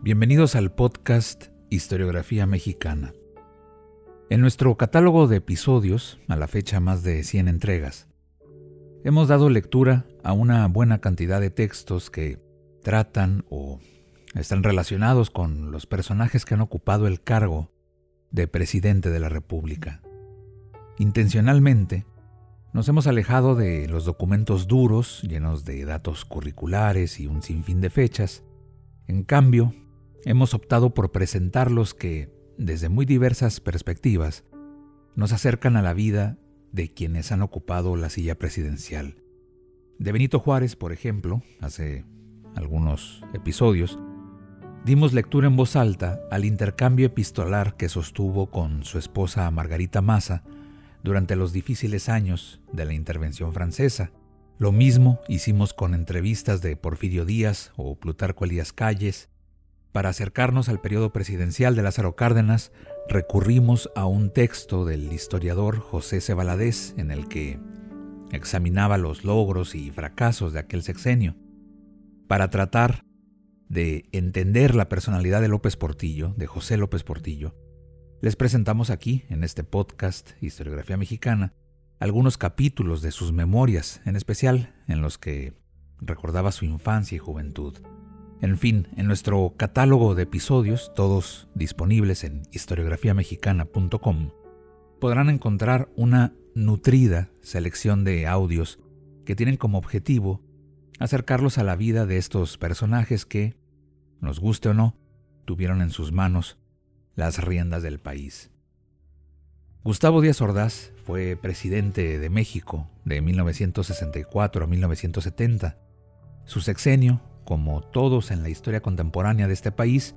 Bienvenidos al podcast Historiografía Mexicana. En nuestro catálogo de episodios, a la fecha más de 100 entregas, hemos dado lectura a una buena cantidad de textos que tratan o están relacionados con los personajes que han ocupado el cargo de presidente de la República. Intencionalmente, nos hemos alejado de los documentos duros, llenos de datos curriculares y un sinfín de fechas. En cambio, hemos optado por presentar los que, desde muy diversas perspectivas, nos acercan a la vida de quienes han ocupado la silla presidencial. De Benito Juárez, por ejemplo, hace algunos episodios, dimos lectura en voz alta al intercambio epistolar que sostuvo con su esposa Margarita Massa durante los difíciles años de la intervención francesa. Lo mismo hicimos con entrevistas de Porfirio Díaz o Plutarco Elías Calles, para acercarnos al periodo presidencial de Lázaro Cárdenas, recurrimos a un texto del historiador José C. en el que examinaba los logros y fracasos de aquel sexenio. Para tratar de entender la personalidad de López Portillo, de José López Portillo, les presentamos aquí, en este podcast Historiografía Mexicana, algunos capítulos de sus memorias, en especial en los que recordaba su infancia y juventud. En fin, en nuestro catálogo de episodios, todos disponibles en historiografiamexicana.com, podrán encontrar una nutrida selección de audios que tienen como objetivo acercarlos a la vida de estos personajes que, nos guste o no, tuvieron en sus manos las riendas del país. Gustavo Díaz Ordaz fue presidente de México de 1964 a 1970. Su sexenio como todos en la historia contemporánea de este país,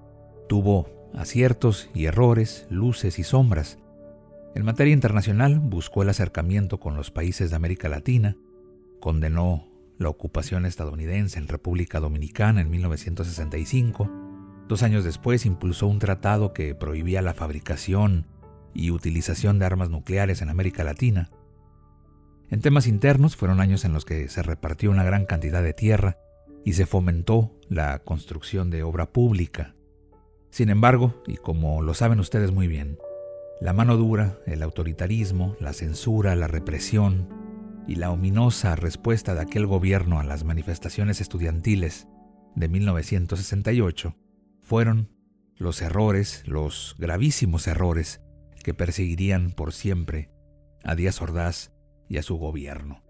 tuvo aciertos y errores, luces y sombras. En materia internacional buscó el acercamiento con los países de América Latina, condenó la ocupación estadounidense en República Dominicana en 1965, dos años después impulsó un tratado que prohibía la fabricación y utilización de armas nucleares en América Latina. En temas internos fueron años en los que se repartió una gran cantidad de tierra y se fomentó la construcción de obra pública. Sin embargo, y como lo saben ustedes muy bien, la mano dura, el autoritarismo, la censura, la represión y la ominosa respuesta de aquel gobierno a las manifestaciones estudiantiles de 1968 fueron los errores, los gravísimos errores que perseguirían por siempre a Díaz Ordaz y a su gobierno.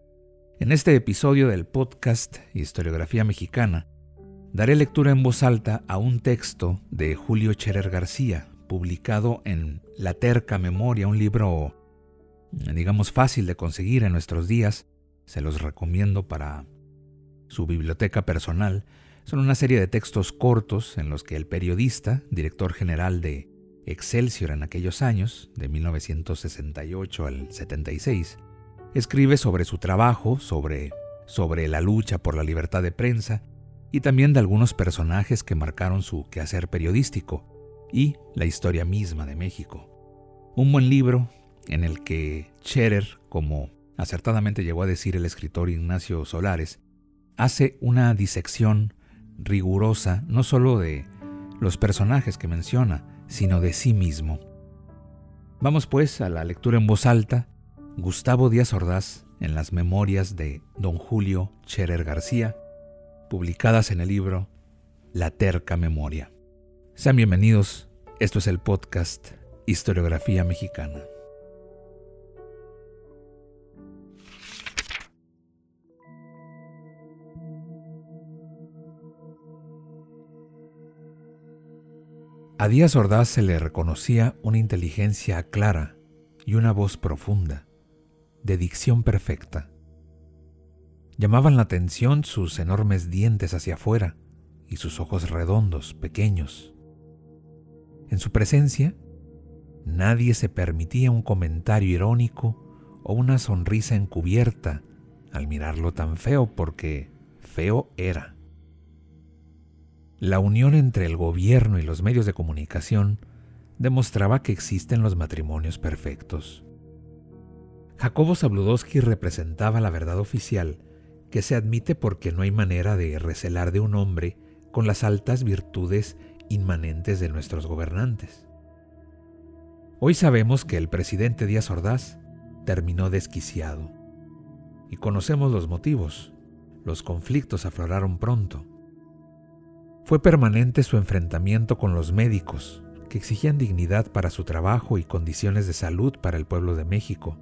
En este episodio del podcast Historiografía Mexicana, daré lectura en voz alta a un texto de Julio Cherer García, publicado en La Terca Memoria, un libro, digamos, fácil de conseguir en nuestros días. Se los recomiendo para su biblioteca personal. Son una serie de textos cortos en los que el periodista, director general de Excelsior en aquellos años, de 1968 al 76, Escribe sobre su trabajo, sobre, sobre la lucha por la libertad de prensa y también de algunos personajes que marcaron su quehacer periodístico y la historia misma de México. Un buen libro en el que Scherer, como acertadamente llegó a decir el escritor Ignacio Solares, hace una disección rigurosa no solo de los personajes que menciona, sino de sí mismo. Vamos pues a la lectura en voz alta Gustavo Díaz Ordaz en las memorias de don Julio Scherer García, publicadas en el libro La Terca Memoria. Sean bienvenidos, esto es el podcast Historiografía Mexicana. A Díaz Ordaz se le reconocía una inteligencia clara y una voz profunda de dicción perfecta. Llamaban la atención sus enormes dientes hacia afuera y sus ojos redondos, pequeños. En su presencia, nadie se permitía un comentario irónico o una sonrisa encubierta al mirarlo tan feo porque feo era. La unión entre el gobierno y los medios de comunicación demostraba que existen los matrimonios perfectos. Jacobo Zabludowski representaba la verdad oficial que se admite porque no hay manera de recelar de un hombre con las altas virtudes inmanentes de nuestros gobernantes. Hoy sabemos que el presidente Díaz Ordaz terminó desquiciado. Y conocemos los motivos. Los conflictos afloraron pronto. Fue permanente su enfrentamiento con los médicos, que exigían dignidad para su trabajo y condiciones de salud para el pueblo de México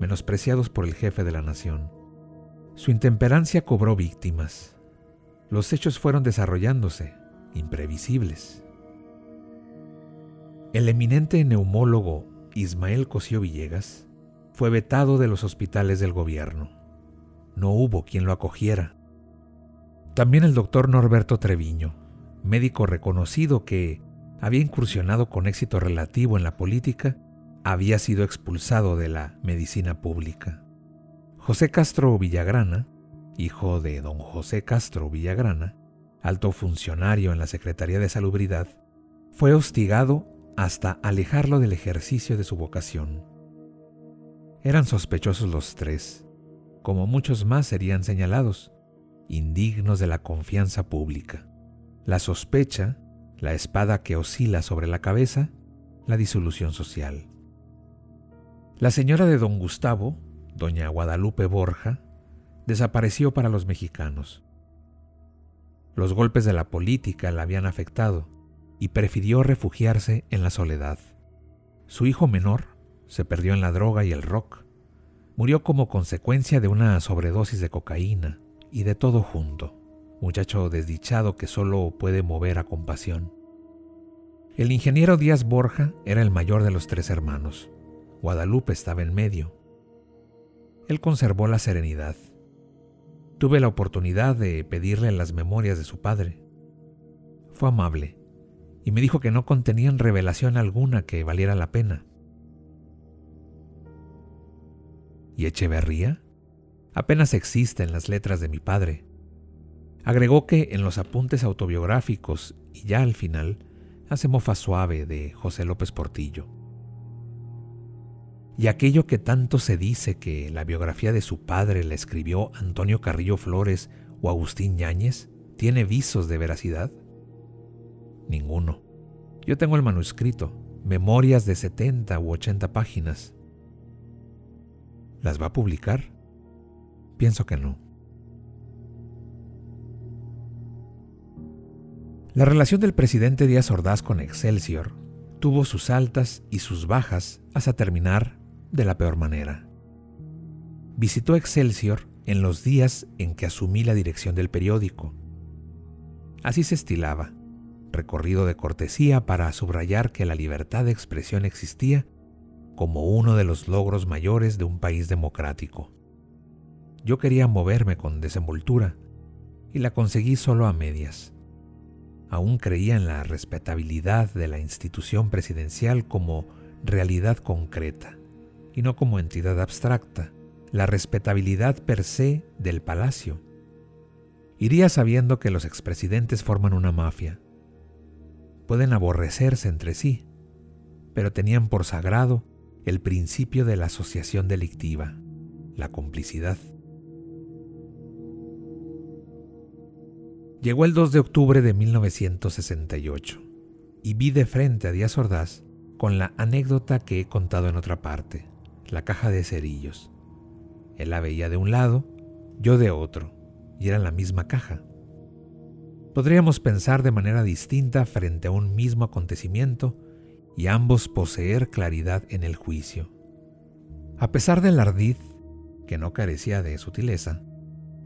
menospreciados por el jefe de la nación. Su intemperancia cobró víctimas. Los hechos fueron desarrollándose, imprevisibles. El eminente neumólogo Ismael Cosío Villegas fue vetado de los hospitales del gobierno. No hubo quien lo acogiera. También el doctor Norberto Treviño, médico reconocido que había incursionado con éxito relativo en la política, había sido expulsado de la medicina pública. José Castro Villagrana, hijo de don José Castro Villagrana, alto funcionario en la Secretaría de Salubridad, fue hostigado hasta alejarlo del ejercicio de su vocación. Eran sospechosos los tres, como muchos más serían señalados, indignos de la confianza pública. La sospecha, la espada que oscila sobre la cabeza, la disolución social. La señora de don Gustavo, doña Guadalupe Borja, desapareció para los mexicanos. Los golpes de la política la habían afectado y prefirió refugiarse en la soledad. Su hijo menor se perdió en la droga y el rock. Murió como consecuencia de una sobredosis de cocaína y de todo junto, muchacho desdichado que solo puede mover a compasión. El ingeniero Díaz Borja era el mayor de los tres hermanos. Guadalupe estaba en medio. Él conservó la serenidad. Tuve la oportunidad de pedirle las memorias de su padre. Fue amable y me dijo que no contenían revelación alguna que valiera la pena. ¿Y Echeverría? Apenas existe en las letras de mi padre. Agregó que en los apuntes autobiográficos y ya al final hace mofa suave de José López Portillo. Y aquello que tanto se dice que la biografía de su padre la escribió Antonio Carrillo Flores o Agustín Yáñez, ¿tiene visos de veracidad? Ninguno. Yo tengo el manuscrito, memorias de 70 u 80 páginas. ¿Las va a publicar? Pienso que no. La relación del presidente Díaz Ordaz con Excelsior tuvo sus altas y sus bajas hasta terminar de la peor manera. Visitó Excelsior en los días en que asumí la dirección del periódico. Así se estilaba, recorrido de cortesía para subrayar que la libertad de expresión existía como uno de los logros mayores de un país democrático. Yo quería moverme con desenvoltura y la conseguí solo a medias. Aún creía en la respetabilidad de la institución presidencial como realidad concreta y no como entidad abstracta, la respetabilidad per se del palacio. Iría sabiendo que los expresidentes forman una mafia. Pueden aborrecerse entre sí, pero tenían por sagrado el principio de la asociación delictiva, la complicidad. Llegó el 2 de octubre de 1968 y vi de frente a Díaz Ordaz con la anécdota que he contado en otra parte la caja de cerillos. Él la veía de un lado, yo de otro, y era la misma caja. Podríamos pensar de manera distinta frente a un mismo acontecimiento y ambos poseer claridad en el juicio. A pesar del ardid, que no carecía de sutileza,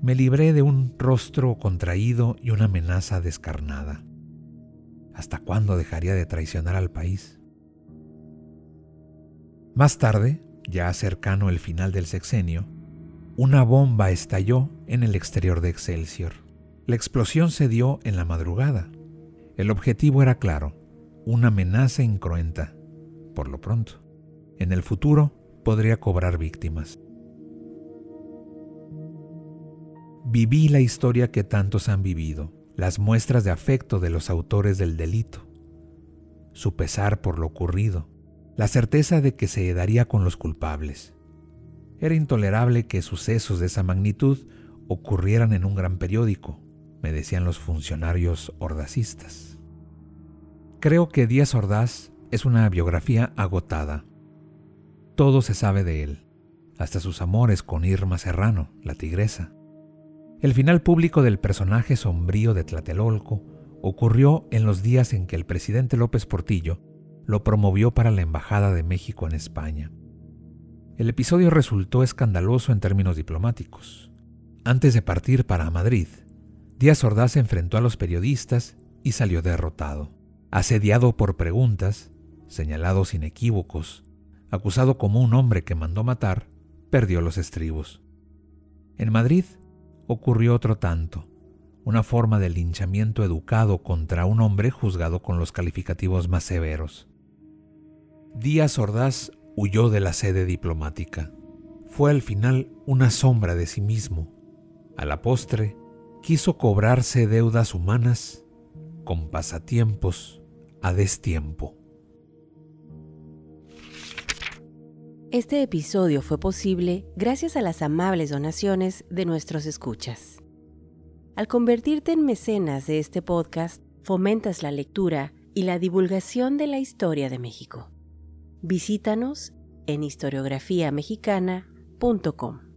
me libré de un rostro contraído y una amenaza descarnada. ¿Hasta cuándo dejaría de traicionar al país? Más tarde, ya cercano el final del sexenio, una bomba estalló en el exterior de Excelsior. La explosión se dio en la madrugada. El objetivo era claro, una amenaza incruenta, por lo pronto. En el futuro podría cobrar víctimas. Viví la historia que tantos han vivido, las muestras de afecto de los autores del delito, su pesar por lo ocurrido, la certeza de que se daría con los culpables. Era intolerable que sucesos de esa magnitud ocurrieran en un gran periódico, me decían los funcionarios ordacistas. Creo que Díaz Ordaz es una biografía agotada. Todo se sabe de él, hasta sus amores con Irma Serrano, la tigresa. El final público del personaje sombrío de Tlatelolco ocurrió en los días en que el presidente López Portillo lo promovió para la Embajada de México en España. El episodio resultó escandaloso en términos diplomáticos. Antes de partir para Madrid, Díaz Ordaz enfrentó a los periodistas y salió derrotado, asediado por preguntas, señalado sin equívocos, acusado como un hombre que mandó matar, perdió los estribos. En Madrid ocurrió otro tanto, una forma de linchamiento educado contra un hombre juzgado con los calificativos más severos. Díaz Ordaz huyó de la sede diplomática. Fue al final una sombra de sí mismo. A la postre, quiso cobrarse deudas humanas con pasatiempos a destiempo. Este episodio fue posible gracias a las amables donaciones de nuestros escuchas. Al convertirte en mecenas de este podcast, fomentas la lectura y la divulgación de la historia de México. Visítanos en historiografiamexicana.com.